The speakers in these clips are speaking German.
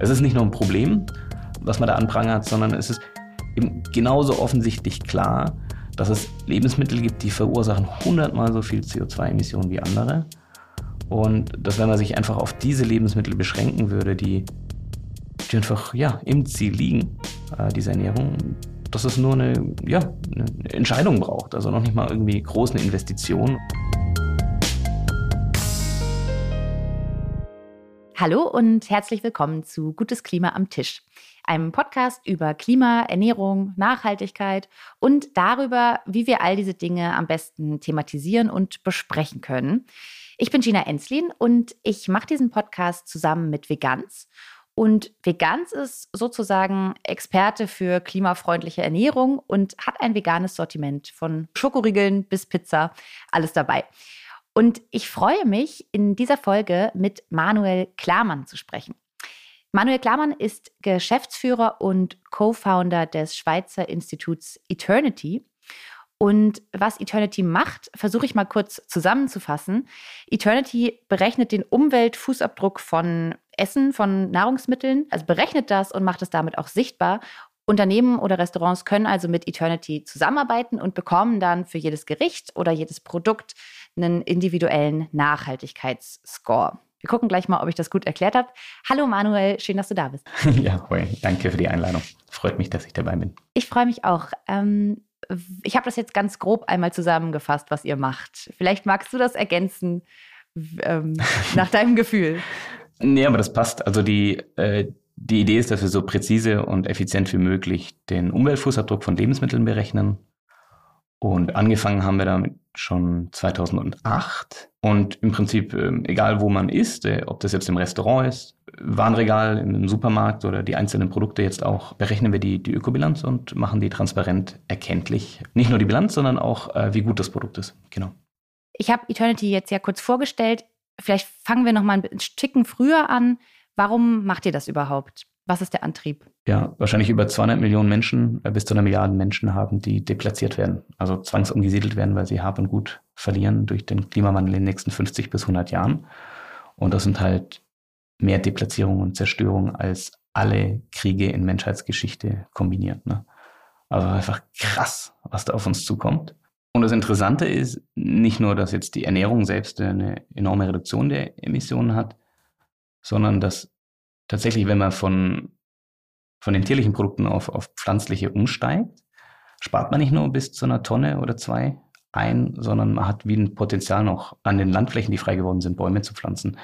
Es ist nicht nur ein Problem, was man da anprangert, sondern es ist eben genauso offensichtlich klar, dass es Lebensmittel gibt, die verursachen hundertmal so viel CO2-Emissionen wie andere. Und dass wenn man sich einfach auf diese Lebensmittel beschränken würde, die, die einfach ja, im Ziel liegen, äh, diese Ernährung, dass es nur eine, ja, eine Entscheidung braucht, also noch nicht mal irgendwie groß eine Investition. Hallo und herzlich willkommen zu Gutes Klima am Tisch, einem Podcast über Klima, Ernährung, Nachhaltigkeit und darüber, wie wir all diese Dinge am besten thematisieren und besprechen können. Ich bin Gina Enslin und ich mache diesen Podcast zusammen mit Veganz. Und Veganz ist sozusagen Experte für klimafreundliche Ernährung und hat ein veganes Sortiment von Schokoriegeln bis Pizza, alles dabei. Und ich freue mich, in dieser Folge mit Manuel Klamann zu sprechen. Manuel Klamann ist Geschäftsführer und Co-Founder des Schweizer Instituts Eternity. Und was Eternity macht, versuche ich mal kurz zusammenzufassen. Eternity berechnet den Umweltfußabdruck von Essen, von Nahrungsmitteln, also berechnet das und macht es damit auch sichtbar. Unternehmen oder Restaurants können also mit Eternity zusammenarbeiten und bekommen dann für jedes Gericht oder jedes Produkt einen individuellen Nachhaltigkeitsscore. Wir gucken gleich mal, ob ich das gut erklärt habe. Hallo Manuel, schön, dass du da bist. Ja, hoi, danke für die Einladung. Freut mich, dass ich dabei bin. Ich freue mich auch. Ähm, ich habe das jetzt ganz grob einmal zusammengefasst, was ihr macht. Vielleicht magst du das ergänzen ähm, nach deinem Gefühl. Nee, aber das passt. Also die, äh, die Idee ist, dass wir so präzise und effizient wie möglich den Umweltfußabdruck von Lebensmitteln berechnen und angefangen haben wir damit schon 2008. Und im Prinzip, ähm, egal wo man ist, äh, ob das jetzt im Restaurant ist, Warenregal, im Supermarkt oder die einzelnen Produkte jetzt auch, berechnen wir die, die Ökobilanz und machen die transparent erkenntlich. Nicht nur die Bilanz, sondern auch, äh, wie gut das Produkt ist. Genau. Ich habe Eternity jetzt ja kurz vorgestellt. Vielleicht fangen wir noch mal ein Stücken früher an. Warum macht ihr das überhaupt? Was ist der Antrieb? Ja, wahrscheinlich über 200 Millionen Menschen, äh, bis zu einer Milliarde Menschen haben, die deplatziert werden, also zwangsumgesiedelt werden, weil sie Hab und Gut verlieren durch den Klimawandel in den nächsten 50 bis 100 Jahren. Und das sind halt mehr Deplatzierung und Zerstörung als alle Kriege in Menschheitsgeschichte kombiniert. Ne? Also einfach krass, was da auf uns zukommt. Und das Interessante ist nicht nur, dass jetzt die Ernährung selbst eine enorme Reduktion der Emissionen hat, sondern dass tatsächlich, wenn man von, von den tierlichen Produkten auf, auf pflanzliche umsteigt, spart man nicht nur bis zu einer Tonne oder zwei ein, sondern man hat wie ein Potenzial noch an den Landflächen, die frei geworden sind, Bäume zu pflanzen,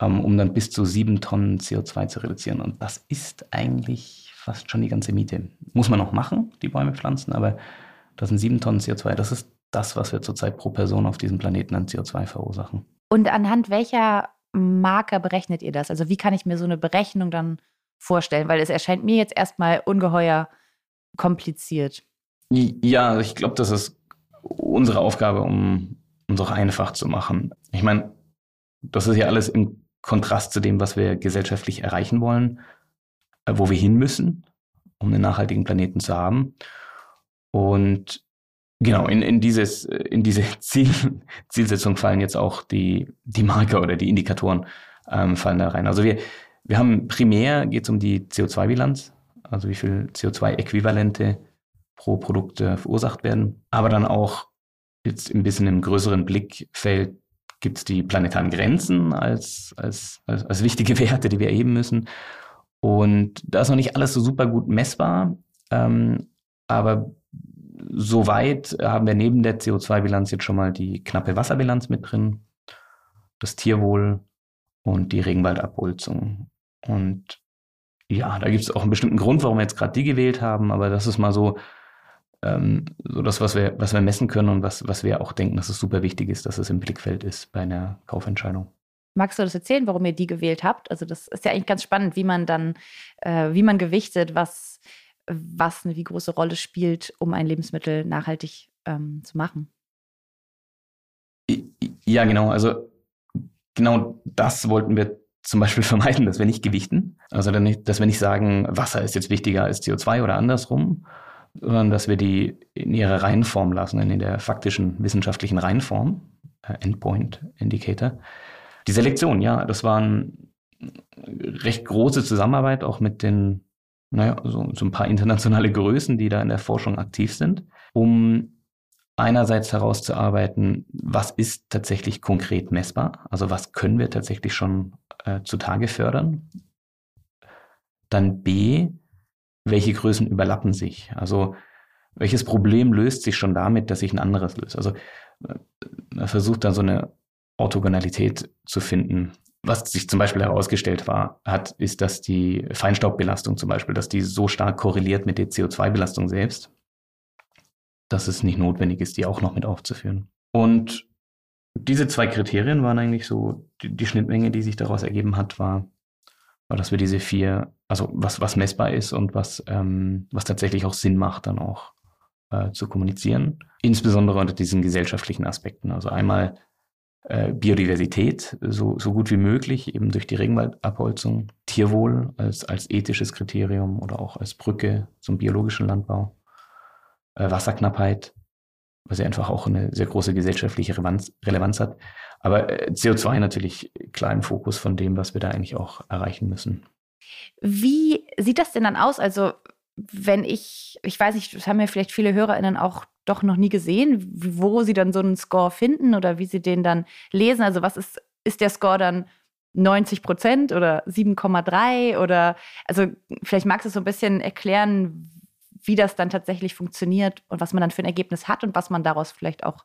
ähm, um dann bis zu sieben Tonnen CO2 zu reduzieren. Und das ist eigentlich fast schon die ganze Miete. Muss man noch machen, die Bäume pflanzen, aber das sind sieben Tonnen CO2. Das ist das, was wir zurzeit pro Person auf diesem Planeten an CO2 verursachen. Und anhand welcher Marker berechnet ihr das? Also wie kann ich mir so eine Berechnung dann vorstellen? Weil es erscheint mir jetzt erstmal ungeheuer kompliziert. Ja, ich glaube, das ist unsere Aufgabe, um uns auch einfach zu machen. Ich meine, das ist ja alles im Kontrast zu dem, was wir gesellschaftlich erreichen wollen, äh, wo wir hin müssen, um einen nachhaltigen Planeten zu haben. Und Genau, in, in, dieses, in diese Ziel, Zielsetzung fallen jetzt auch die, die Marker oder die Indikatoren ähm, fallen da rein. Also wir, wir haben primär geht es um die CO2-Bilanz, also wie viel CO2-Äquivalente pro Produkt äh, verursacht werden. Aber dann auch jetzt ein bisschen im größeren Blickfeld gibt es die planetaren Grenzen als, als, als, als wichtige Werte, die wir erheben müssen. Und da ist noch nicht alles so super gut messbar. Ähm, aber Soweit haben wir neben der CO2-Bilanz jetzt schon mal die knappe Wasserbilanz mit drin, das Tierwohl und die Regenwaldabholzung. Und ja, da gibt es auch einen bestimmten Grund, warum wir jetzt gerade die gewählt haben, aber das ist mal so, ähm, so das, was wir, was wir messen können und was, was wir auch denken, dass es super wichtig ist, dass es im Blickfeld ist bei einer Kaufentscheidung. Magst du das erzählen, warum ihr die gewählt habt? Also das ist ja eigentlich ganz spannend, wie man dann, äh, wie man gewichtet, was was eine wie große Rolle spielt, um ein Lebensmittel nachhaltig ähm, zu machen. Ja, genau. Also genau das wollten wir zum Beispiel vermeiden, dass wir nicht gewichten. Also dass wir nicht sagen, Wasser ist jetzt wichtiger als CO2 oder andersrum, sondern dass wir die in ihrer Reihenform lassen, in der faktischen wissenschaftlichen Reihenform, äh, Endpoint Indicator. Die Selektion, ja, das waren recht große Zusammenarbeit auch mit den, naja, so, so ein paar internationale Größen, die da in der Forschung aktiv sind, um einerseits herauszuarbeiten, was ist tatsächlich konkret messbar, also was können wir tatsächlich schon äh, zutage fördern. Dann B, welche Größen überlappen sich? Also welches Problem löst sich schon damit, dass sich ein anderes löst? Also äh, man versucht da so eine Orthogonalität zu finden. Was sich zum Beispiel herausgestellt war, hat, ist, dass die Feinstaubbelastung zum Beispiel, dass die so stark korreliert mit der CO2-Belastung selbst, dass es nicht notwendig ist, die auch noch mit aufzuführen. Und diese zwei Kriterien waren eigentlich so, die, die Schnittmenge, die sich daraus ergeben hat, war, war, dass wir diese vier, also was, was messbar ist und was, ähm, was tatsächlich auch Sinn macht, dann auch äh, zu kommunizieren. Insbesondere unter diesen gesellschaftlichen Aspekten. Also einmal äh, Biodiversität so, so gut wie möglich, eben durch die Regenwaldabholzung, Tierwohl als, als ethisches Kriterium oder auch als Brücke zum biologischen Landbau, äh, Wasserknappheit, was ja einfach auch eine sehr große gesellschaftliche Relevanz, Relevanz hat. Aber äh, CO2 natürlich klar im Fokus von dem, was wir da eigentlich auch erreichen müssen. Wie sieht das denn dann aus? Also wenn ich, ich weiß nicht, das haben ja vielleicht viele HörerInnen auch doch noch nie gesehen, wo sie dann so einen Score finden oder wie sie den dann lesen. Also was ist, ist der Score dann 90 Prozent oder 7,3 oder, also vielleicht magst du so ein bisschen erklären, wie das dann tatsächlich funktioniert und was man dann für ein Ergebnis hat und was man daraus vielleicht auch,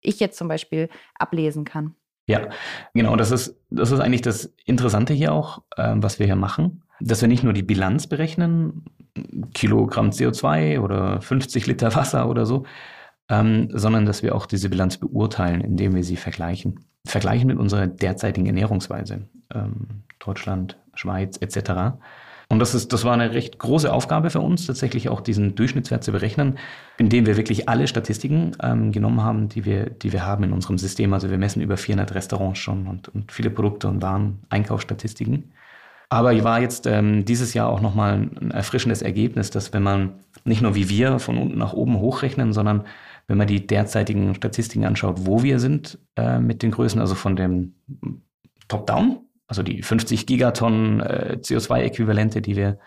ich jetzt zum Beispiel, ablesen kann. Ja, genau, das ist, das ist eigentlich das Interessante hier auch, äh, was wir hier machen, dass wir nicht nur die Bilanz berechnen, Kilogramm CO2 oder 50 Liter Wasser oder so, ähm, sondern dass wir auch diese Bilanz beurteilen, indem wir sie vergleichen. Vergleichen mit unserer derzeitigen Ernährungsweise, ähm, Deutschland, Schweiz etc. Und das, ist, das war eine recht große Aufgabe für uns, tatsächlich auch diesen Durchschnittswert zu berechnen, indem wir wirklich alle Statistiken ähm, genommen haben, die wir, die wir haben in unserem System. Also wir messen über 400 Restaurants schon und, und viele Produkte und Waren, Einkaufsstatistiken. Aber war jetzt ähm, dieses Jahr auch nochmal ein erfrischendes Ergebnis, dass wenn man nicht nur wie wir von unten nach oben hochrechnen, sondern wenn man die derzeitigen Statistiken anschaut, wo wir sind äh, mit den Größen, also von dem Top-Down, also die 50 Gigatonnen äh, CO2-Äquivalente, die wir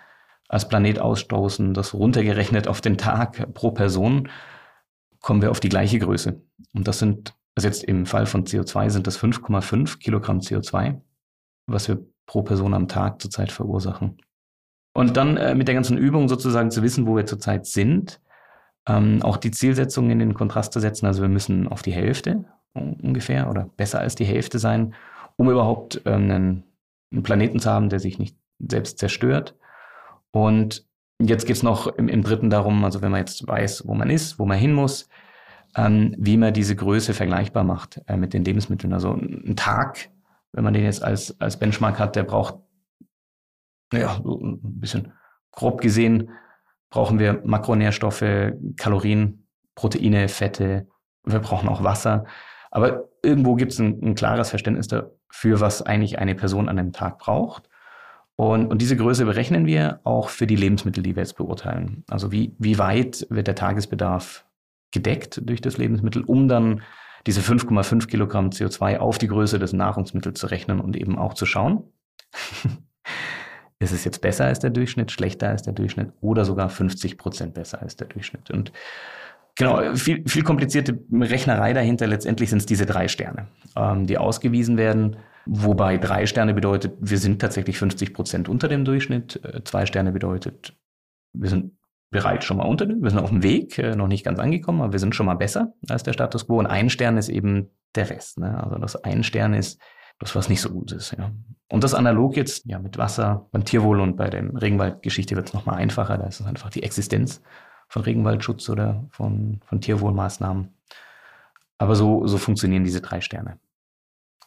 als Planet ausstoßen, das runtergerechnet auf den Tag pro Person, kommen wir auf die gleiche Größe. Und das sind, also jetzt im Fall von CO2 sind das 5,5 Kilogramm CO2, was wir pro Person am Tag zurzeit verursachen. Und dann äh, mit der ganzen Übung sozusagen zu wissen, wo wir zurzeit sind, ähm, auch die Zielsetzung in den Kontrast zu setzen. Also wir müssen auf die Hälfte ungefähr oder besser als die Hälfte sein, um überhaupt ähm, einen, einen, Planeten zu haben, der sich nicht selbst zerstört. Und jetzt geht es noch im, im, dritten darum, also wenn man jetzt weiß, wo man ist, wo man hin muss, ähm, wie man diese Größe vergleichbar macht äh, mit den Lebensmitteln. Also ein Tag wenn man den jetzt als, als Benchmark hat, der braucht, naja, so ein bisschen grob gesehen, brauchen wir Makronährstoffe, Kalorien, Proteine, Fette, wir brauchen auch Wasser. Aber irgendwo gibt es ein, ein, klares Verständnis dafür, was eigentlich eine Person an einem Tag braucht. Und, und diese Größe berechnen wir auch für die Lebensmittel, die wir jetzt beurteilen. Also wie, wie weit wird der Tagesbedarf gedeckt durch das Lebensmittel, um dann diese 5,5 Kilogramm CO2 auf die Größe des Nahrungsmittels zu rechnen und eben auch zu schauen, ist es jetzt besser als der Durchschnitt, schlechter als der Durchschnitt oder sogar 50 Prozent besser als der Durchschnitt. Und genau, viel, viel komplizierte Rechnerei dahinter. Letztendlich sind es diese drei Sterne, ähm, die ausgewiesen werden. Wobei drei Sterne bedeutet, wir sind tatsächlich 50 Prozent unter dem Durchschnitt. Äh, zwei Sterne bedeutet, wir sind bereits schon mal unter dem. Wir sind auf dem Weg, äh, noch nicht ganz angekommen, aber wir sind schon mal besser als der Status quo. Und ein Stern ist eben der Rest. Ne? Also das ein Stern ist das, was nicht so gut ist. Ja. Und das analog jetzt ja mit Wasser, beim Tierwohl und bei der Regenwaldgeschichte wird es nochmal einfacher. Da ist es einfach die Existenz von Regenwaldschutz oder von, von Tierwohlmaßnahmen. Aber so, so funktionieren diese drei Sterne.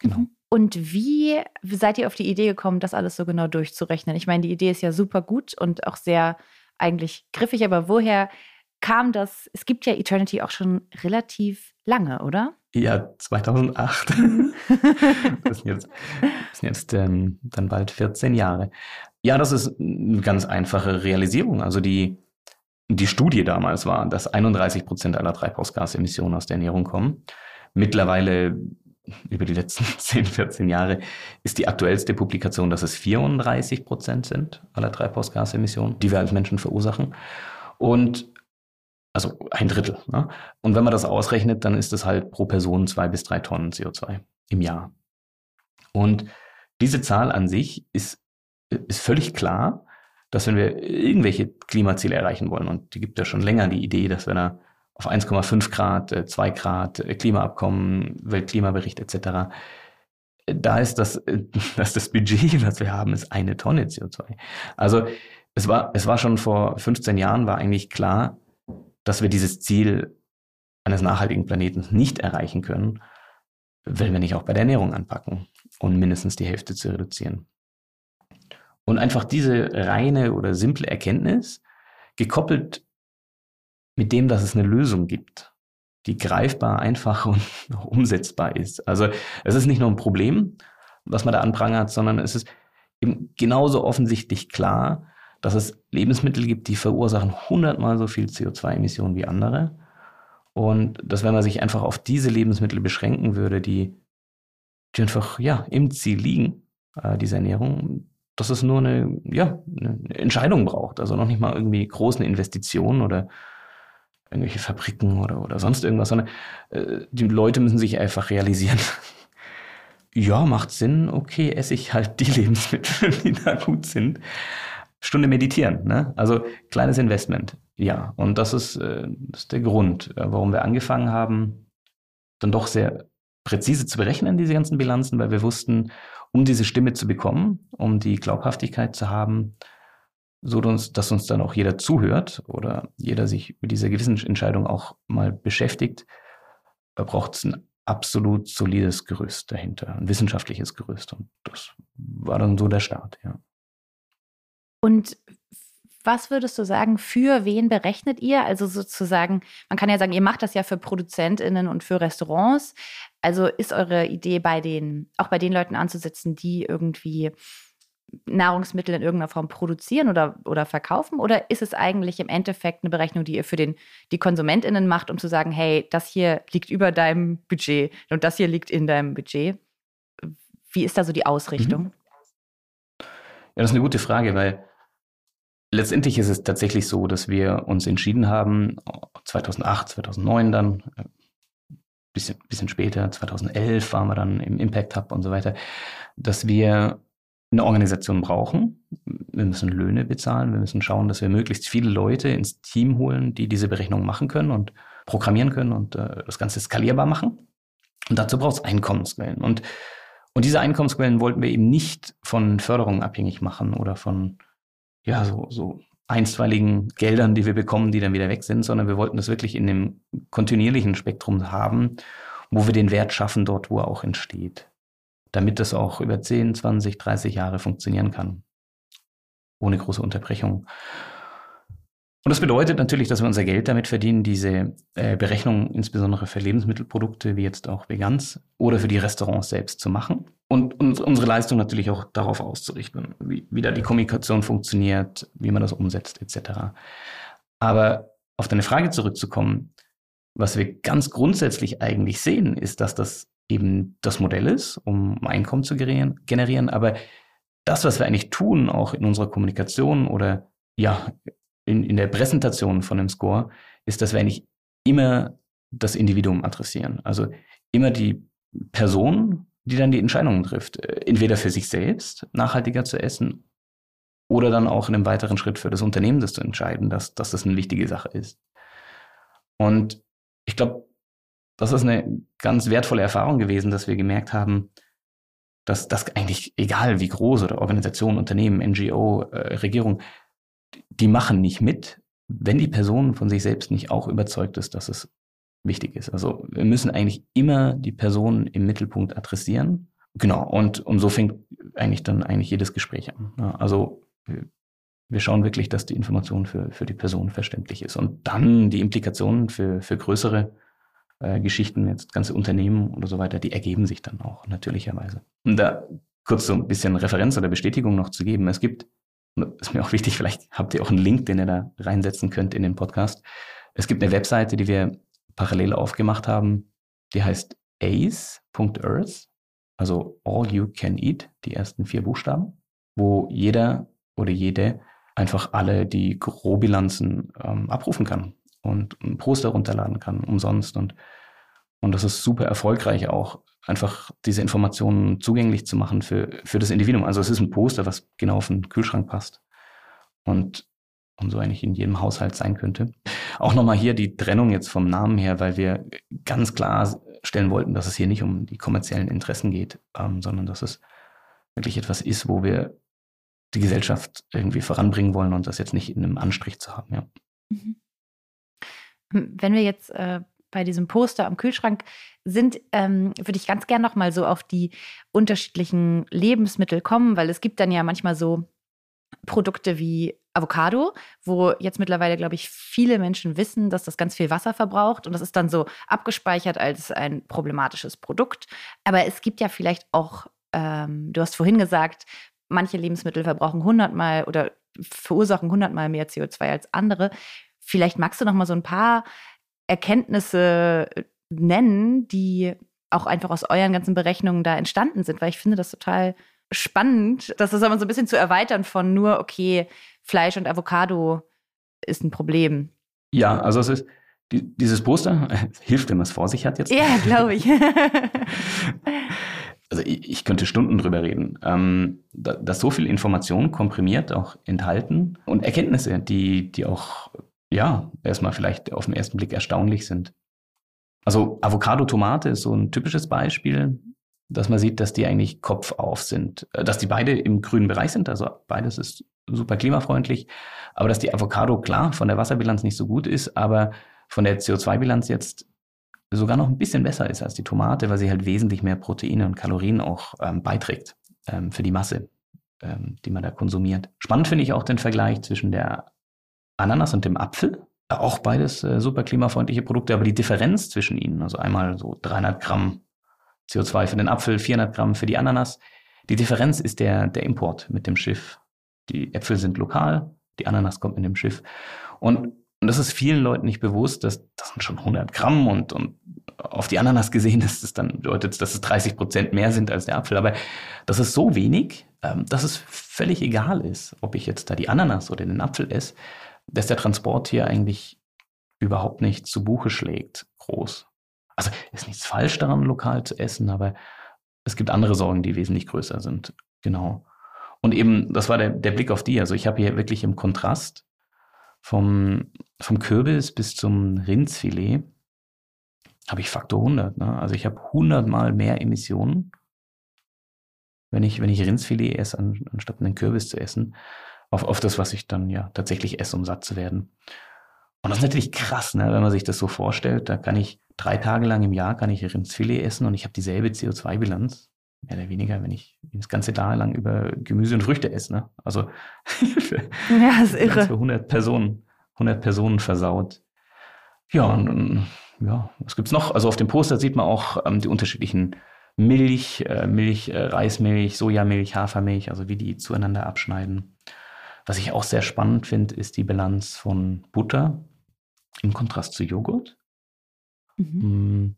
Genau. Mhm. Und wie seid ihr auf die Idee gekommen, das alles so genau durchzurechnen? Ich meine, die Idee ist ja super gut und auch sehr eigentlich griffig, aber woher kam das? Es gibt ja Eternity auch schon relativ lange, oder? Ja, 2008. Mhm. das sind jetzt, das sind jetzt ähm, dann bald 14 Jahre. Ja, das ist eine ganz einfache Realisierung. Also die, die Studie damals war, dass 31 Prozent aller Treibhausgasemissionen aus der Ernährung kommen. Mittlerweile über die letzten 10, 14 Jahre ist die aktuellste Publikation, dass es 34 Prozent sind aller Treibhausgasemissionen, die wir als Menschen verursachen. Und also ein Drittel. Ne? Und wenn man das ausrechnet, dann ist es halt pro Person zwei bis drei Tonnen CO2 im Jahr. Und diese Zahl an sich ist, ist völlig klar, dass wenn wir irgendwelche Klimaziele erreichen wollen, und die gibt ja schon länger die Idee, dass wir da auf 1,5 Grad, 2 äh, Grad, äh, Klimaabkommen, Weltklimabericht etc., da ist das, dass das Budget, was wir haben, ist eine Tonne CO2. Also es war, es war schon vor 15 Jahren, war eigentlich klar, dass wir dieses Ziel eines nachhaltigen Planeten nicht erreichen können, wenn wir nicht auch bei der Ernährung anpacken und mindestens die Hälfte zu reduzieren. Und einfach diese reine oder simple Erkenntnis, gekoppelt mit dem, dass es eine Lösung gibt, die greifbar, einfach und umsetzbar ist. Also es ist nicht nur ein Problem, was man da anprangert, sondern es ist eben genauso offensichtlich klar, dass es Lebensmittel gibt, die verursachen hundertmal so viel CO2-Emissionen wie andere. Und dass wenn man sich einfach auf diese Lebensmittel beschränken würde, die, die einfach ja, im Ziel liegen, äh, diese Ernährung, dass es nur eine, ja, eine Entscheidung braucht. Also noch nicht mal irgendwie großen Investitionen oder irgendwelche Fabriken oder, oder sonst irgendwas, sondern äh, die Leute müssen sich einfach realisieren, ja, macht Sinn, okay, esse ich halt die Lebensmittel, die da gut sind. Stunde meditieren, ne? Also kleines Investment, ja. Und das ist, äh, das ist der Grund, äh, warum wir angefangen haben, dann doch sehr präzise zu berechnen, diese ganzen Bilanzen, weil wir wussten, um diese Stimme zu bekommen, um die Glaubhaftigkeit zu haben, so dass uns dann auch jeder zuhört oder jeder sich mit dieser gewissen Entscheidung auch mal beschäftigt, braucht es ein absolut solides Gerüst dahinter, ein wissenschaftliches Gerüst. Und das war dann so der Start, ja. Und was würdest du sagen, für wen berechnet ihr? Also sozusagen, man kann ja sagen, ihr macht das ja für ProduzentInnen und für Restaurants. Also ist eure Idee bei den, auch bei den Leuten anzusetzen, die irgendwie Nahrungsmittel in irgendeiner Form produzieren oder, oder verkaufen? Oder ist es eigentlich im Endeffekt eine Berechnung, die ihr für den, die KonsumentInnen macht, um zu sagen, hey, das hier liegt über deinem Budget und das hier liegt in deinem Budget? Wie ist da so die Ausrichtung? Mhm. Ja, das ist eine gute Frage, weil Letztendlich ist es tatsächlich so, dass wir uns entschieden haben, 2008, 2009 dann, äh, bisschen, bisschen später, 2011 waren wir dann im Impact Hub und so weiter, dass wir eine Organisation brauchen. Wir müssen Löhne bezahlen. Wir müssen schauen, dass wir möglichst viele Leute ins Team holen, die diese Berechnungen machen können und programmieren können und äh, das Ganze skalierbar machen. Und dazu braucht es Einkommensquellen. Und, und diese Einkommensquellen wollten wir eben nicht von Förderungen abhängig machen oder von ja, so, so einstweiligen Geldern, die wir bekommen, die dann wieder weg sind, sondern wir wollten das wirklich in dem kontinuierlichen Spektrum haben, wo wir den Wert schaffen, dort, wo er auch entsteht. Damit das auch über 10, 20, 30 Jahre funktionieren kann. Ohne große Unterbrechung. Und das bedeutet natürlich, dass wir unser Geld damit verdienen, diese äh, Berechnung insbesondere für Lebensmittelprodukte wie jetzt auch Vegans oder für die Restaurants selbst zu machen und, und unsere Leistung natürlich auch darauf auszurichten, wie, wie da die Kommunikation funktioniert, wie man das umsetzt etc. Aber auf deine Frage zurückzukommen, was wir ganz grundsätzlich eigentlich sehen, ist, dass das eben das Modell ist, um Einkommen zu generieren. Aber das, was wir eigentlich tun, auch in unserer Kommunikation oder ja, in, in der Präsentation von dem Score, ist, dass wir eigentlich immer das Individuum adressieren. Also immer die Person, die dann die Entscheidungen trifft. Äh, entweder für sich selbst nachhaltiger zu essen oder dann auch in einem weiteren Schritt für das Unternehmen das zu entscheiden, dass, dass das eine wichtige Sache ist. Und ich glaube, das ist eine ganz wertvolle Erfahrung gewesen, dass wir gemerkt haben, dass das eigentlich, egal wie groß oder Organisation, Unternehmen, NGO, äh, Regierung, die machen nicht mit, wenn die Person von sich selbst nicht auch überzeugt ist, dass es wichtig ist. Also wir müssen eigentlich immer die Person im Mittelpunkt adressieren. Genau, und, und so fängt eigentlich dann eigentlich jedes Gespräch an. Also wir schauen wirklich, dass die Information für, für die Person verständlich ist. Und dann die Implikationen für, für größere äh, Geschichten, jetzt ganze Unternehmen oder so weiter, die ergeben sich dann auch natürlicherweise. Und da kurz so ein bisschen Referenz oder Bestätigung noch zu geben. Es gibt ist mir auch wichtig, vielleicht habt ihr auch einen Link, den ihr da reinsetzen könnt in den Podcast. Es gibt eine Webseite, die wir parallel aufgemacht haben, die heißt ace.earth, also all you can eat, die ersten vier Buchstaben, wo jeder oder jede einfach alle die Grobbilanzen ähm, abrufen kann und ein Poster runterladen kann, umsonst. Und, und das ist super erfolgreich auch, einfach diese Informationen zugänglich zu machen für, für das Individuum. Also es ist ein Poster, was genau auf den Kühlschrank passt. Und, und so eigentlich in jedem Haushalt sein könnte. Auch nochmal hier die Trennung jetzt vom Namen her, weil wir ganz klar stellen wollten, dass es hier nicht um die kommerziellen Interessen geht, ähm, sondern dass es wirklich etwas ist, wo wir die Gesellschaft irgendwie voranbringen wollen und das jetzt nicht in einem Anstrich zu haben. Ja. Mhm. Wenn wir jetzt äh, bei diesem Poster am Kühlschrank sind, ähm, würde ich ganz gern noch mal so auf die unterschiedlichen Lebensmittel kommen, weil es gibt dann ja manchmal so Produkte wie Avocado, wo jetzt mittlerweile, glaube ich, viele Menschen wissen, dass das ganz viel Wasser verbraucht und das ist dann so abgespeichert als ein problematisches Produkt. Aber es gibt ja vielleicht auch, ähm, du hast vorhin gesagt, manche Lebensmittel verbrauchen hundertmal oder verursachen hundertmal mehr CO2 als andere. Vielleicht magst du noch mal so ein paar Erkenntnisse äh, nennen, die auch einfach aus euren ganzen Berechnungen da entstanden sind, weil ich finde das total spannend, das ist aber so ein bisschen zu erweitern von nur, okay, Fleisch und Avocado ist ein Problem. Ja, also es ist, die, dieses Poster hilft, wenn man es vor sich hat jetzt. Ja, glaube ich. also ich, ich, könnte Stunden drüber reden. Ähm, da, dass so viel Information komprimiert auch enthalten und Erkenntnisse, die, die auch ja, erstmal vielleicht auf den ersten Blick erstaunlich sind. Also Avocado-Tomate ist so ein typisches Beispiel, dass man sieht, dass die eigentlich kopfauf sind, äh, dass die beide im grünen Bereich sind, also beides ist super klimafreundlich, aber dass die Avocado klar von der Wasserbilanz nicht so gut ist, aber von der CO2-Bilanz jetzt sogar noch ein bisschen besser ist als die Tomate, weil sie halt wesentlich mehr Proteine und Kalorien auch ähm, beiträgt ähm, für die Masse, ähm, die man da konsumiert. Spannend finde ich auch den Vergleich zwischen der Ananas und dem Apfel. Auch beides äh, super klimafreundliche Produkte, aber die Differenz zwischen ihnen, also einmal so 300 Gramm CO2 für den Apfel, 400 Gramm für die Ananas, die Differenz ist der, der Import mit dem Schiff. Die Äpfel sind lokal, die Ananas kommt mit dem Schiff. Und, und das ist vielen Leuten nicht bewusst, dass das sind schon 100 Gramm und, und auf die Ananas gesehen, dass das dann bedeutet, dass es 30 Prozent mehr sind als der Apfel. Aber das ist so wenig, ähm, dass es völlig egal ist, ob ich jetzt da die Ananas oder den Apfel esse dass der Transport hier eigentlich überhaupt nicht zu Buche schlägt, groß. Also ist nichts falsch daran, lokal zu essen, aber es gibt andere Sorgen, die wesentlich größer sind. Genau. Und eben, das war der, der Blick auf die. Also ich habe hier wirklich im Kontrast vom, vom Kürbis bis zum Rindsfilet habe ich Faktor 100. Ne? Also ich habe 100 mal mehr Emissionen, wenn ich, wenn ich Rindsfilet esse, anstatt einen Kürbis zu essen auf, auf das, was ich dann ja tatsächlich esse, um satt zu werden. Und das ist natürlich krass, ne, wenn man sich das so vorstellt. Da kann ich drei Tage lang im Jahr kann ich Rindsfilet essen und ich habe dieselbe CO2-Bilanz, mehr oder weniger, wenn ich das ganze Jahr lang über Gemüse und Früchte esse. Ne? Also für, ja, ist irre. für 100 Personen, 100 Personen versaut. Ja, und ja, was gibt's noch? Also auf dem Poster sieht man auch ähm, die unterschiedlichen Milch, äh, Milch, äh, Reismilch, Sojamilch, Hafermilch, also wie die zueinander abschneiden. Was ich auch sehr spannend finde, ist die Bilanz von Butter im Kontrast zu Joghurt. Mhm. Hm,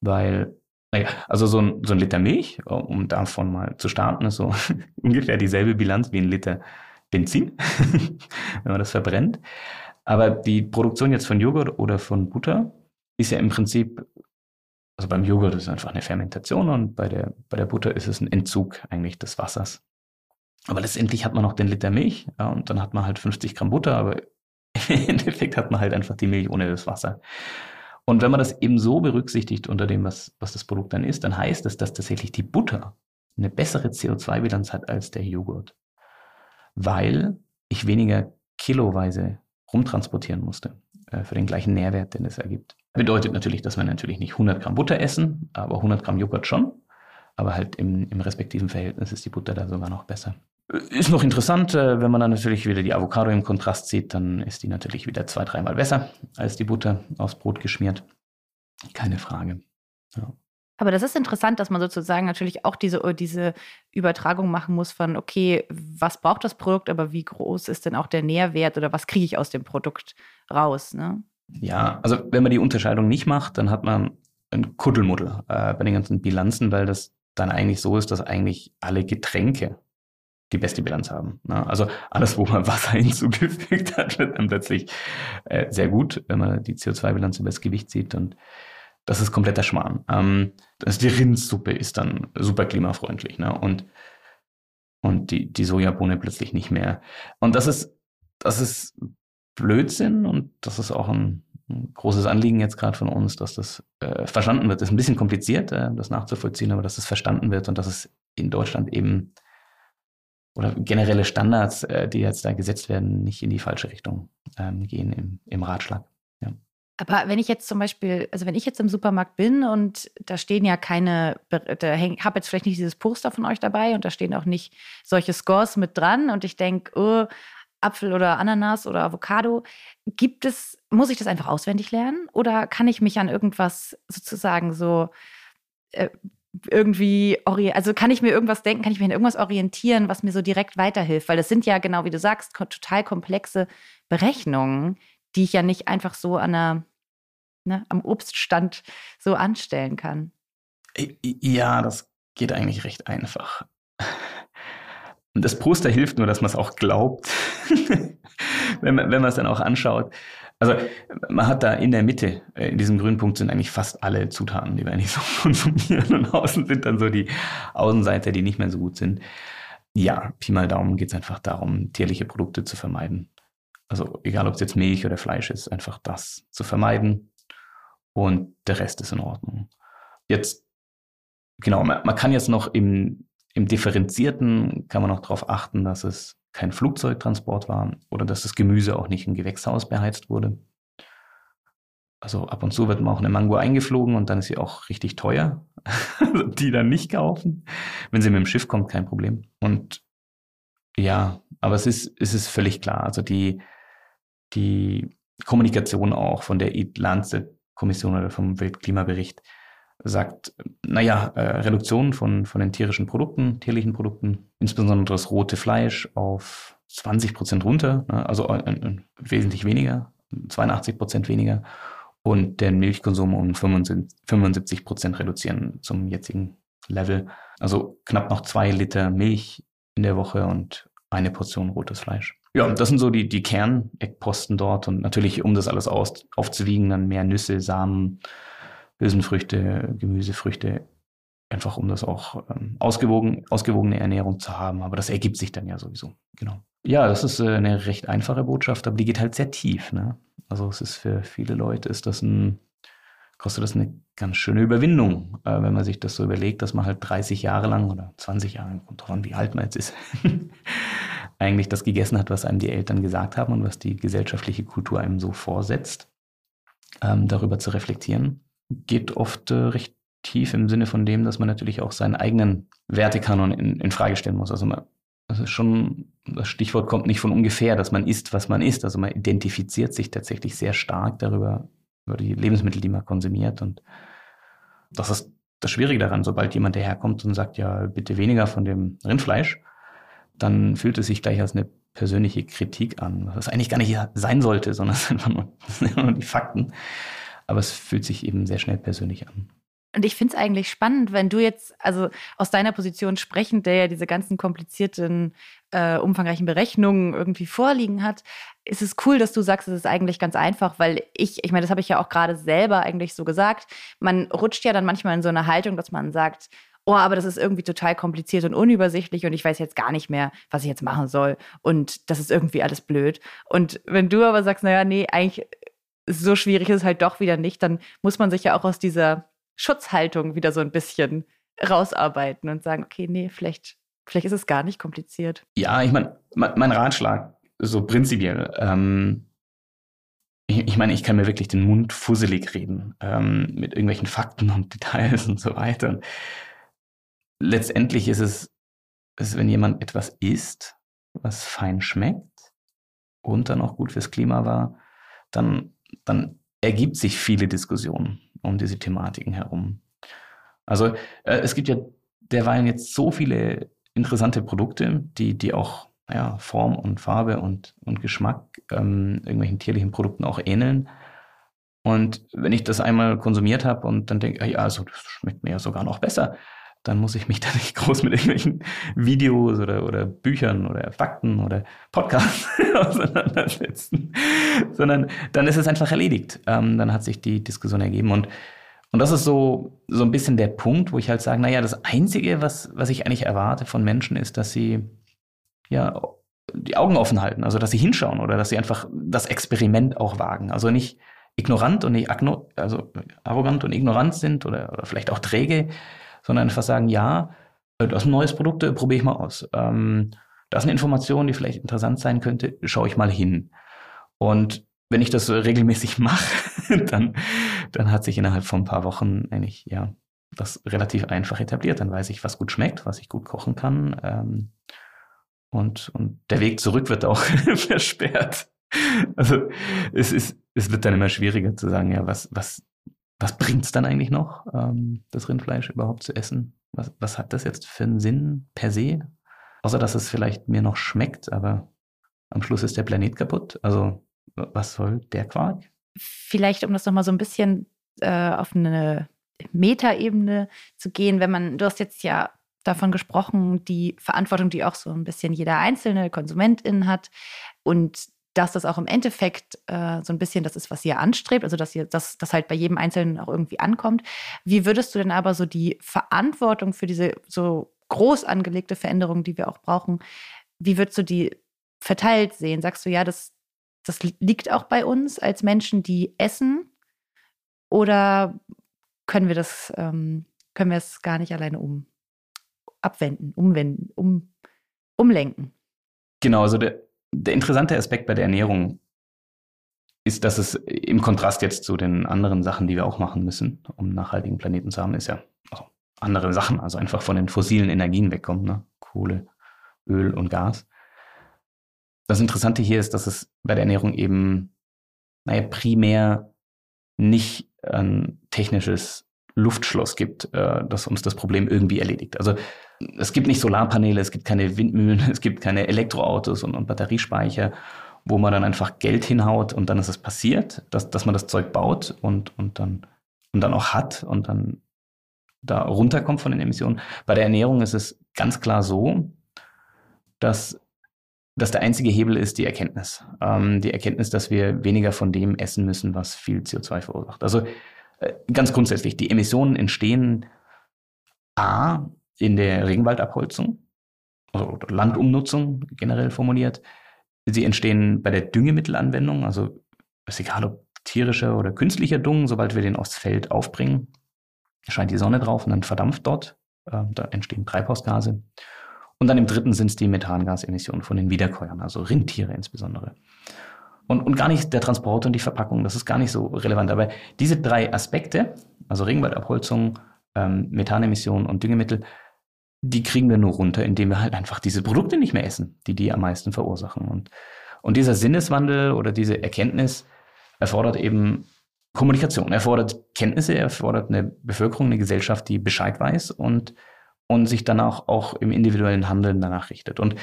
weil, naja, also so ein, so ein Liter Milch, um davon mal zu starten, ist so ungefähr dieselbe Bilanz wie ein Liter Benzin, wenn man das verbrennt. Aber die Produktion jetzt von Joghurt oder von Butter ist ja im Prinzip, also beim Joghurt ist es einfach eine Fermentation und bei der, bei der Butter ist es ein Entzug eigentlich des Wassers. Aber letztendlich hat man noch den Liter Milch ja, und dann hat man halt 50 Gramm Butter, aber im Endeffekt hat man halt einfach die Milch ohne das Wasser. Und wenn man das eben so berücksichtigt unter dem, was, was das Produkt dann ist, dann heißt es, dass tatsächlich die Butter eine bessere CO2-Bilanz hat als der Joghurt. Weil ich weniger kiloweise rumtransportieren musste äh, für den gleichen Nährwert, den es ergibt. Bedeutet natürlich, dass wir natürlich nicht 100 Gramm Butter essen, aber 100 Gramm Joghurt schon. Aber halt im, im respektiven Verhältnis ist die Butter da sogar noch besser. Ist noch interessant, äh, wenn man dann natürlich wieder die Avocado im Kontrast sieht, dann ist die natürlich wieder zwei, dreimal besser als die Butter aufs Brot geschmiert. Keine Frage. Ja. Aber das ist interessant, dass man sozusagen natürlich auch diese, diese Übertragung machen muss von, okay, was braucht das Produkt, aber wie groß ist denn auch der Nährwert oder was kriege ich aus dem Produkt raus? Ne? Ja, also wenn man die Unterscheidung nicht macht, dann hat man ein Kuddelmuddel äh, bei den ganzen Bilanzen, weil das dann eigentlich so ist, dass eigentlich alle Getränke die beste Bilanz haben. Ne? Also alles, wo man Wasser hinzugefügt hat, wird dann plötzlich äh, sehr gut, wenn man die CO2-Bilanz über das Gewicht sieht und das ist kompletter Schmarrn. Ähm, also die Rindssuppe ist dann super klimafreundlich ne? und, und die, die Sojabohne plötzlich nicht mehr. Und das ist, das ist Blödsinn und das ist auch ein, ein großes Anliegen jetzt gerade von uns, dass das äh, verstanden wird. Das ist ein bisschen kompliziert, äh, das nachzuvollziehen, aber dass es das verstanden wird und dass es in Deutschland eben oder generelle Standards, äh, die jetzt da gesetzt werden, nicht in die falsche Richtung ähm, gehen im, im Ratschlag. Ja. Aber wenn ich jetzt zum Beispiel, also wenn ich jetzt im Supermarkt bin und da stehen ja keine, da habe jetzt vielleicht nicht dieses Poster von euch dabei und da stehen auch nicht solche Scores mit dran und ich denke, oh, Apfel oder Ananas oder Avocado, gibt es, muss ich das einfach auswendig lernen oder kann ich mich an irgendwas sozusagen so äh, irgendwie, also kann ich mir irgendwas denken, kann ich mich an irgendwas orientieren, was mir so direkt weiterhilft? Weil das sind ja genau wie du sagst, total komplexe Berechnungen, die ich ja nicht einfach so an einer, ne, am Obststand so anstellen kann. Ja, das geht eigentlich recht einfach. Und das Poster hilft nur, dass man es auch glaubt, wenn man wenn man es dann auch anschaut. Also man hat da in der Mitte, äh, in diesem grünen Punkt sind eigentlich fast alle Zutaten, die wir eigentlich so konsumieren. Und außen sind dann so die Außenseiter, die nicht mehr so gut sind. Ja, Pi mal Daumen geht es einfach darum, tierliche Produkte zu vermeiden. Also egal, ob es jetzt Milch oder Fleisch ist, einfach das zu vermeiden. Und der Rest ist in Ordnung. Jetzt, genau, man, man kann jetzt noch im, im Differenzierten, kann man noch darauf achten, dass es kein Flugzeugtransport war oder dass das Gemüse auch nicht im Gewächshaus beheizt wurde. Also ab und zu wird mal auch eine Mango eingeflogen und dann ist sie auch richtig teuer. Also die dann nicht kaufen. Wenn sie mit dem Schiff kommt, kein Problem. Und ja, aber es ist, es ist völlig klar. Also die, die Kommunikation auch von der Lancet-Kommission oder vom Weltklimabericht sagt, naja, äh, Reduktion von, von den tierischen Produkten, tierlichen Produkten, insbesondere das rote Fleisch auf 20 Prozent runter, ne, also äh, äh, wesentlich weniger, 82 Prozent weniger und den Milchkonsum um 75 Prozent reduzieren zum jetzigen Level. Also knapp noch zwei Liter Milch in der Woche und eine Portion rotes Fleisch. Ja, das sind so die, die Kerneckposten dort und natürlich, um das alles aus, aufzuwiegen, dann mehr Nüsse, Samen, Hülsenfrüchte, Gemüsefrüchte, einfach um das auch ähm, ausgewogen, ausgewogene Ernährung zu haben. Aber das ergibt sich dann ja sowieso. Genau. Ja, das ist äh, eine recht einfache Botschaft, aber die geht halt sehr tief. Ne? Also es ist für viele Leute ist das ein, kostet das eine ganz schöne Überwindung, äh, wenn man sich das so überlegt, dass man halt 30 Jahre lang oder 20 Jahre, kommt drauf wie alt man jetzt ist, eigentlich das gegessen hat, was einem die Eltern gesagt haben und was die gesellschaftliche Kultur einem so vorsetzt, ähm, darüber zu reflektieren geht oft äh, recht tief im Sinne von dem, dass man natürlich auch seinen eigenen Wertekanon in, in Frage stellen muss. Also man, das ist schon, das Stichwort kommt nicht von ungefähr, dass man isst, was man isst. Also man identifiziert sich tatsächlich sehr stark darüber, über die Lebensmittel, die man konsumiert. Und das ist das Schwierige daran, sobald jemand daherkommt und sagt, ja, bitte weniger von dem Rindfleisch, dann fühlt es sich gleich als eine persönliche Kritik an, was eigentlich gar nicht sein sollte, sondern es sind einfach nur, nur die Fakten. Aber es fühlt sich eben sehr schnell persönlich an. Und ich finde es eigentlich spannend, wenn du jetzt, also aus deiner Position sprechend, der ja diese ganzen komplizierten, äh, umfangreichen Berechnungen irgendwie vorliegen hat, ist es cool, dass du sagst, es ist eigentlich ganz einfach, weil ich, ich meine, das habe ich ja auch gerade selber eigentlich so gesagt, man rutscht ja dann manchmal in so eine Haltung, dass man sagt, oh, aber das ist irgendwie total kompliziert und unübersichtlich und ich weiß jetzt gar nicht mehr, was ich jetzt machen soll und das ist irgendwie alles blöd. Und wenn du aber sagst, naja, nee, eigentlich so schwierig ist es halt doch wieder nicht, dann muss man sich ja auch aus dieser Schutzhaltung wieder so ein bisschen rausarbeiten und sagen, okay, nee, vielleicht, vielleicht ist es gar nicht kompliziert. Ja, ich meine, mein Ratschlag, so prinzipiell, ähm, ich, ich meine, ich kann mir wirklich den Mund fusselig reden ähm, mit irgendwelchen Fakten und Details und so weiter. Letztendlich ist es, ist, wenn jemand etwas isst, was fein schmeckt und dann auch gut fürs Klima war, dann dann ergibt sich viele Diskussionen um diese Thematiken herum. Also äh, es gibt ja derweil jetzt so viele interessante Produkte, die, die auch ja, Form und Farbe und, und Geschmack ähm, irgendwelchen tierlichen Produkten auch ähneln. Und wenn ich das einmal konsumiert habe und dann denke, ja, also das schmeckt mir ja sogar noch besser, dann muss ich mich da nicht groß mit irgendwelchen Videos oder, oder Büchern oder Fakten oder Podcasts auseinandersetzen, sondern dann ist es einfach erledigt. Ähm, dann hat sich die Diskussion ergeben und und das ist so, so ein bisschen der Punkt, wo ich halt sage, naja, das Einzige, was, was ich eigentlich erwarte von Menschen, ist, dass sie ja die Augen offen halten, also dass sie hinschauen oder dass sie einfach das Experiment auch wagen. Also nicht ignorant und nicht also arrogant und ignorant sind oder, oder vielleicht auch träge, sondern einfach sagen, ja, das ist ein neues Produkt, äh, probiere ich mal aus. Ähm, das ist eine Information, die vielleicht interessant sein könnte, schaue ich mal hin. Und wenn ich das regelmäßig mache, dann, dann hat sich innerhalb von ein paar Wochen eigentlich, ja, das relativ einfach etabliert. Dann weiß ich, was gut schmeckt, was ich gut kochen kann. Ähm, und, und der Weg zurück wird auch versperrt. Also es ist, es wird dann immer schwieriger zu sagen, ja, was, was, was bringt's dann eigentlich noch, ähm, das Rindfleisch überhaupt zu essen? Was, was hat das jetzt für einen Sinn per se? Außer dass es vielleicht mir noch schmeckt, aber am Schluss ist der Planet kaputt. Also was soll der Quark? Vielleicht, um das nochmal so ein bisschen äh, auf eine Metaebene zu gehen, wenn man, du hast jetzt ja davon gesprochen, die Verantwortung, die auch so ein bisschen jeder einzelne Konsumentin hat und dass das auch im Endeffekt äh, so ein bisschen das ist, was ihr anstrebt, also dass ihr dass das halt bei jedem Einzelnen auch irgendwie ankommt. Wie würdest du denn aber so die Verantwortung für diese so groß angelegte Veränderung, die wir auch brauchen, wie würdest du die verteilt sehen? Sagst du, ja, das, das liegt auch bei uns als Menschen, die essen? Oder können wir das, ähm, können wir es gar nicht alleine um abwenden, umwenden, um, umlenken? Genau, also der, der interessante Aspekt bei der Ernährung ist, dass es im Kontrast jetzt zu den anderen Sachen, die wir auch machen müssen, um einen nachhaltigen Planeten zu haben, ist ja also andere Sachen, also einfach von den fossilen Energien wegkommen, ne? Kohle, Öl und Gas. Das Interessante hier ist, dass es bei der Ernährung eben, naja, primär nicht ein technisches Luftschloss gibt, äh, das uns das Problem irgendwie erledigt. Also es gibt nicht Solarpaneele, es gibt keine Windmühlen, es gibt keine Elektroautos und, und Batteriespeicher, wo man dann einfach Geld hinhaut und dann ist es passiert, dass, dass man das Zeug baut und, und, dann, und dann auch hat und dann da runterkommt von den Emissionen. Bei der Ernährung ist es ganz klar so, dass dass der einzige Hebel ist die Erkenntnis. Ähm, die Erkenntnis, dass wir weniger von dem essen müssen, was viel CO2 verursacht. Also ganz grundsätzlich, die Emissionen entstehen A in der Regenwaldabholzung, also Landumnutzung generell formuliert. Sie entstehen bei der Düngemittelanwendung, also ist egal ob tierischer oder künstlicher Dung, sobald wir den aufs Feld aufbringen, scheint die Sonne drauf und dann verdampft dort. Äh, da entstehen Treibhausgase. Und dann im dritten sind es die Methangasemissionen von den Wiederkäuern, also Rindtiere insbesondere. Und, und gar nicht der Transport und die Verpackung, das ist gar nicht so relevant. Aber diese drei Aspekte, also Regenwaldabholzung, ähm, Methanemissionen und Düngemittel, die kriegen wir nur runter, indem wir halt einfach diese Produkte nicht mehr essen, die die am meisten verursachen. Und, und dieser Sinneswandel oder diese Erkenntnis erfordert eben Kommunikation, erfordert Kenntnisse, erfordert eine Bevölkerung, eine Gesellschaft, die Bescheid weiß und und sich dann auch, auch im individuellen Handeln danach richtet. Und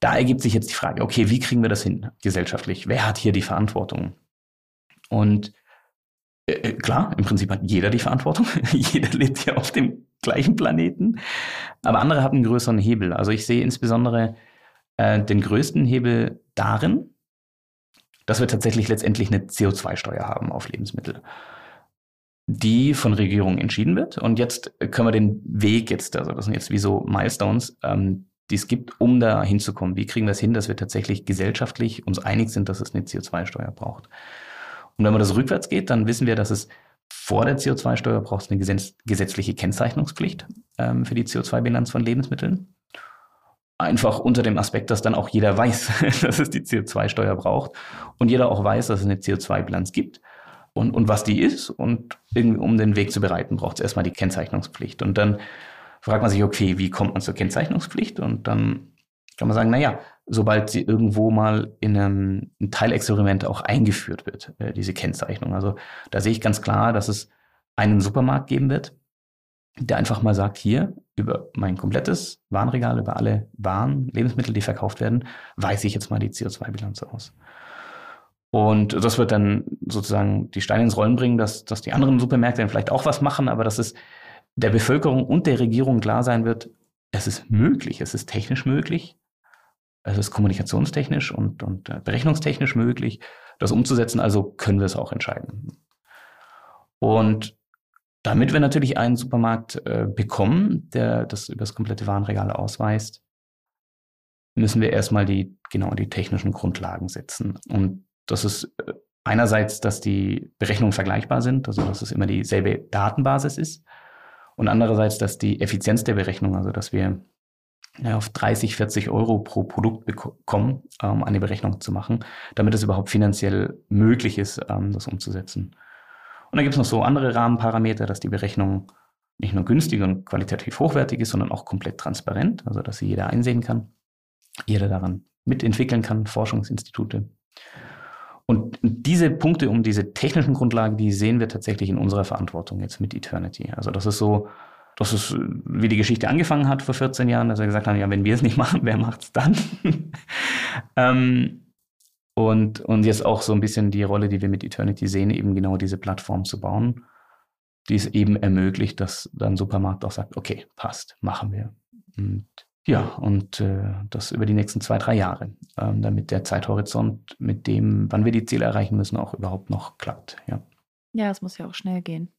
da ergibt sich jetzt die Frage, okay, wie kriegen wir das hin gesellschaftlich? Wer hat hier die Verantwortung? Und äh, äh klar, im Prinzip hat jeder die Verantwortung. jeder lebt ja auf dem gleichen Planeten. Aber andere haben einen größeren Hebel. Also ich sehe insbesondere äh, den größten Hebel darin, dass wir tatsächlich letztendlich eine CO2-Steuer haben auf Lebensmittel die von Regierungen entschieden wird. Und jetzt können wir den Weg jetzt, also das sind jetzt wie so Milestones, ähm, die es gibt, um da hinzukommen. Wie kriegen wir es hin, dass wir tatsächlich gesellschaftlich uns einig sind, dass es eine CO2-Steuer braucht? Und wenn man das rückwärts geht, dann wissen wir, dass es vor der CO2-Steuer braucht es eine gesetzliche Kennzeichnungspflicht ähm, für die CO2-Bilanz von Lebensmitteln. Einfach unter dem Aspekt, dass dann auch jeder weiß, dass es die CO2-Steuer braucht und jeder auch weiß, dass es eine CO2-Bilanz gibt und, und was die ist. Und irgendwie, um den Weg zu bereiten, braucht es erstmal die Kennzeichnungspflicht. Und dann fragt man sich, okay, wie kommt man zur Kennzeichnungspflicht? Und dann kann man sagen, na ja, sobald sie irgendwo mal in einem, Teilexperiment auch eingeführt wird, äh, diese Kennzeichnung. Also da sehe ich ganz klar, dass es einen Supermarkt geben wird, der einfach mal sagt, hier über mein komplettes Warenregal, über alle Waren, Lebensmittel, die verkauft werden, weise ich jetzt mal die CO2-Bilanz aus. Und das wird dann sozusagen die Steine ins Rollen bringen, dass, dass die anderen Supermärkte dann vielleicht auch was machen, aber dass es der Bevölkerung und der Regierung klar sein wird, es ist möglich, es ist technisch möglich, es ist kommunikationstechnisch und, und äh, berechnungstechnisch möglich, das umzusetzen, also können wir es auch entscheiden. Und damit wir natürlich einen Supermarkt äh, bekommen, der das über das komplette Warenregal ausweist, müssen wir erstmal die, genau die technischen Grundlagen setzen. Und das ist äh, einerseits, dass die Berechnungen vergleichbar sind, also dass es immer dieselbe Datenbasis ist. Und andererseits, dass die Effizienz der Berechnung, also dass wir auf 30, 40 Euro pro Produkt bekommen, ähm, eine Berechnung zu machen, damit es überhaupt finanziell möglich ist, ähm, das umzusetzen. Und dann gibt es noch so andere Rahmenparameter, dass die Berechnung nicht nur günstig und qualitativ hochwertig ist, sondern auch komplett transparent, also dass sie jeder einsehen kann, jeder daran mitentwickeln kann, Forschungsinstitute. Und diese Punkte um diese technischen Grundlagen, die sehen wir tatsächlich in unserer Verantwortung jetzt mit Eternity. Also das ist so, das ist, wie die Geschichte angefangen hat vor 14 Jahren, dass wir gesagt haben, ja, wenn wir es nicht machen, wer macht es dann? ähm, und, und jetzt auch so ein bisschen die Rolle, die wir mit Eternity sehen, eben genau diese Plattform zu bauen, die es eben ermöglicht, dass dann Supermarkt auch sagt, okay, passt, machen wir. Und ja, und äh, das über die nächsten zwei, drei Jahre, ähm, damit der Zeithorizont mit dem, wann wir die Ziele erreichen müssen, auch überhaupt noch klappt. Ja, ja es muss ja auch schnell gehen.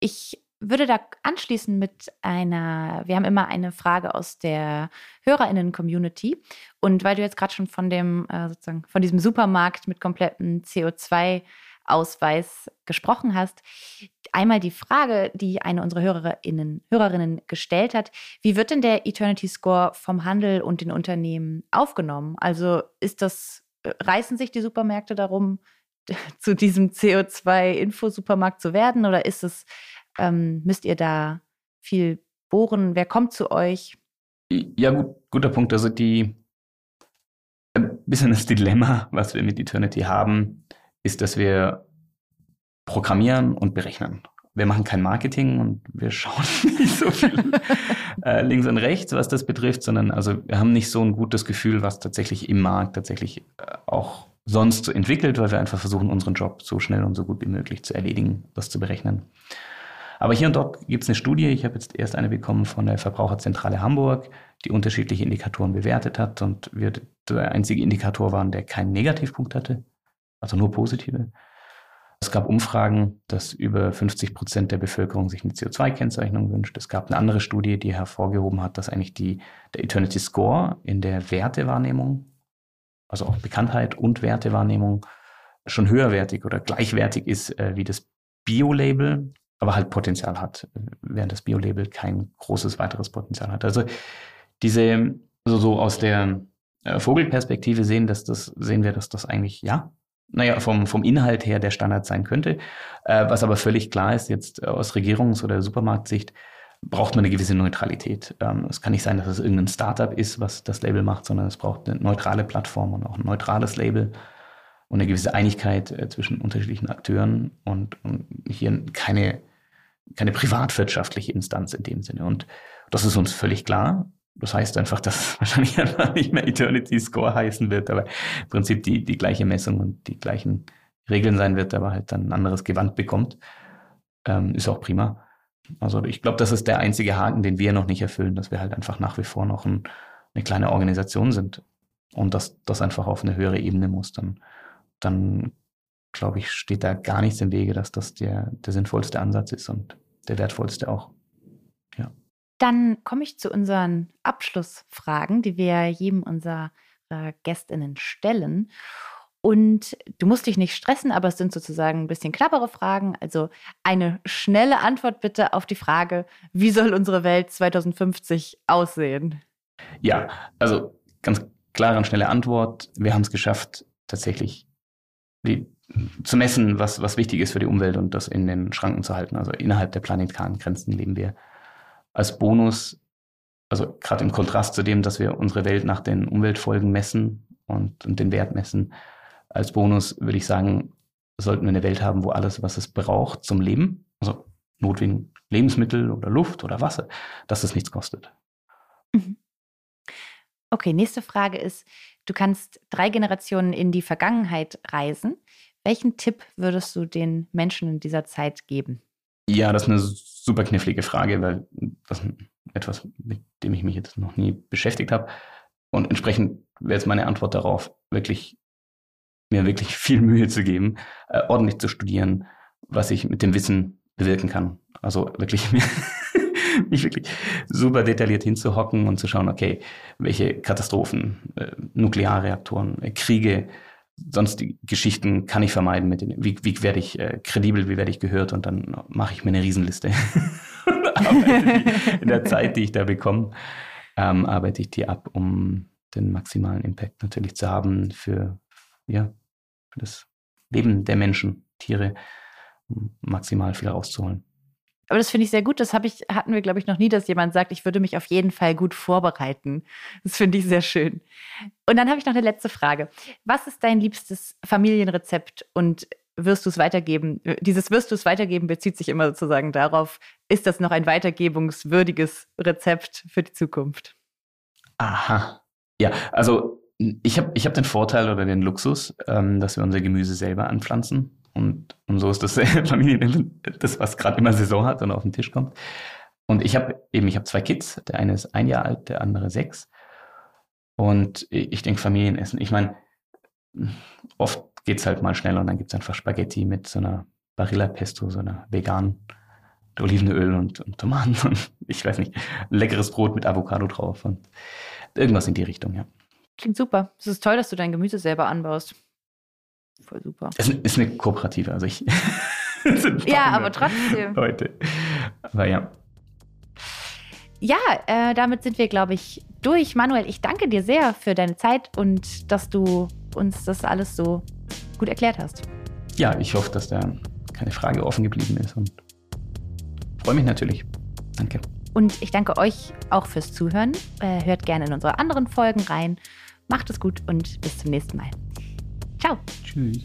Ich würde da anschließen mit einer, wir haben immer eine Frage aus der HörerInnen-Community. Und weil du jetzt gerade schon von dem, äh, sozusagen, von diesem Supermarkt mit komplettem CO2-Ausweis gesprochen hast, einmal die Frage, die eine unserer Hörerinnen, Hörerinnen gestellt hat, wie wird denn der Eternity Score vom Handel und den Unternehmen aufgenommen? Also ist das, äh, reißen sich die Supermärkte darum, zu diesem CO2-Infosupermarkt zu werden oder ist es ähm, müsst ihr da viel bohren? Wer kommt zu euch? Ja, gut, guter Punkt. Also die ein bisschen das Dilemma, was wir mit Eternity haben, ist, dass wir programmieren und berechnen. Wir machen kein Marketing und wir schauen nicht so viel äh, links und rechts, was das betrifft, sondern also wir haben nicht so ein gutes Gefühl, was tatsächlich im Markt tatsächlich äh, auch sonst so entwickelt, weil wir einfach versuchen, unseren Job so schnell und so gut wie möglich zu erledigen, das zu berechnen. Aber hier und dort gibt es eine Studie, ich habe jetzt erst eine bekommen von der Verbraucherzentrale Hamburg, die unterschiedliche Indikatoren bewertet hat und wir der einzige Indikator waren, der keinen Negativpunkt hatte, also nur positive. Es gab Umfragen, dass über 50 Prozent der Bevölkerung sich eine CO2-Kennzeichnung wünscht. Es gab eine andere Studie, die hervorgehoben hat, dass eigentlich die, der Eternity Score in der Wertewahrnehmung, also auch Bekanntheit und Wertewahrnehmung, schon höherwertig oder gleichwertig ist äh, wie das Bio-Label, aber halt Potenzial hat, während das Bio-Label kein großes weiteres Potenzial hat. Also diese, so, so aus der äh, Vogelperspektive sehen, dass das, sehen wir, dass das eigentlich, ja, naja, vom, vom Inhalt her der Standard sein könnte. Äh, was aber völlig klar ist, jetzt aus Regierungs- oder Supermarktsicht, braucht man eine gewisse Neutralität. Ähm, es kann nicht sein, dass es irgendein Startup ist, was das Label macht, sondern es braucht eine neutrale Plattform und auch ein neutrales Label und eine gewisse Einigkeit äh, zwischen unterschiedlichen Akteuren und, und hier keine, keine privatwirtschaftliche Instanz in dem Sinne. Und das ist uns völlig klar. Das heißt einfach, dass wahrscheinlich einfach nicht mehr Eternity Score heißen wird, aber im Prinzip die, die gleiche Messung und die gleichen Regeln sein wird, aber halt dann ein anderes Gewand bekommt. Ähm, ist auch prima. Also ich glaube, das ist der einzige Haken, den wir noch nicht erfüllen, dass wir halt einfach nach wie vor noch ein, eine kleine Organisation sind und dass das einfach auf eine höhere Ebene muss. Dann dann glaube ich, steht da gar nichts im Wege, dass das der, der sinnvollste Ansatz ist und der wertvollste auch. Dann komme ich zu unseren Abschlussfragen, die wir jedem unserer GästInnen stellen. Und du musst dich nicht stressen, aber es sind sozusagen ein bisschen knappere Fragen. Also eine schnelle Antwort bitte auf die Frage, wie soll unsere Welt 2050 aussehen? Ja, also ganz klare und schnelle Antwort. Wir haben es geschafft, tatsächlich die, zu messen, was, was wichtig ist für die Umwelt und das in den Schranken zu halten. Also innerhalb der planetaren Grenzen leben wir. Als Bonus, also gerade im Kontrast zu dem, dass wir unsere Welt nach den Umweltfolgen messen und, und den Wert messen, als Bonus würde ich sagen, sollten wir eine Welt haben, wo alles, was es braucht zum Leben, also notwendig Lebensmittel oder Luft oder Wasser, dass es nichts kostet. Mhm. Okay, nächste Frage ist, Du kannst drei Generationen in die Vergangenheit reisen. Welchen Tipp würdest du den Menschen in dieser Zeit geben? Ja, das ist eine super knifflige Frage, weil ist etwas, mit dem ich mich jetzt noch nie beschäftigt habe. Und entsprechend wäre jetzt meine Antwort darauf, wirklich mir wirklich viel Mühe zu geben, äh, ordentlich zu studieren, was ich mit dem Wissen bewirken kann. Also wirklich mich wirklich super detailliert hinzuhocken und zu schauen, okay, welche Katastrophen, äh, Nuklearreaktoren, äh, Kriege, sonst die Geschichten kann ich vermeiden mit denen. Wie, wie werde ich äh, kredibel, wie werde ich gehört und dann mache ich mir eine Riesenliste. in der Zeit, die ich da bekomme, ähm, arbeite ich die ab, um den maximalen Impact natürlich zu haben für, ja, für das Leben der Menschen, Tiere, um maximal viel rauszuholen. Aber das finde ich sehr gut. Das ich, hatten wir, glaube ich, noch nie, dass jemand sagt, ich würde mich auf jeden Fall gut vorbereiten. Das finde ich sehr schön. Und dann habe ich noch eine letzte Frage. Was ist dein liebstes Familienrezept und wirst du es weitergeben? Dieses wirst du es weitergeben bezieht sich immer sozusagen darauf, ist das noch ein weitergebungswürdiges Rezept für die Zukunft? Aha. Ja, also ich habe ich hab den Vorteil oder den Luxus, ähm, dass wir unser Gemüse selber anpflanzen. Und, und so ist das Familien, das, was gerade immer Saison hat und auf den Tisch kommt. Und ich habe eben, ich habe zwei Kids. Der eine ist ein Jahr alt, der andere sechs. Und ich denke, Familienessen. Ich meine, oft geht es halt mal schneller und dann gibt es einfach Spaghetti mit so einer Barilla Pesto, so einer veganen Olivenöl und, und Tomaten und ich weiß nicht, leckeres Brot mit Avocado drauf und irgendwas in die Richtung, ja. Klingt super. Es ist toll, dass du dein Gemüse selber anbaust. Voll super. Es ist eine Kooperative, also ich. ja, aber trotzdem. Leute. Aber ja. Ja, äh, damit sind wir, glaube ich, durch. Manuel, ich danke dir sehr für deine Zeit und dass du uns das alles so gut erklärt hast. Ja, ich hoffe, dass da keine Frage offen geblieben ist und freue mich natürlich. Danke. Und ich danke euch auch fürs Zuhören. Äh, hört gerne in unsere anderen Folgen rein. Macht es gut und bis zum nächsten Mal. Ciao. Tschüss.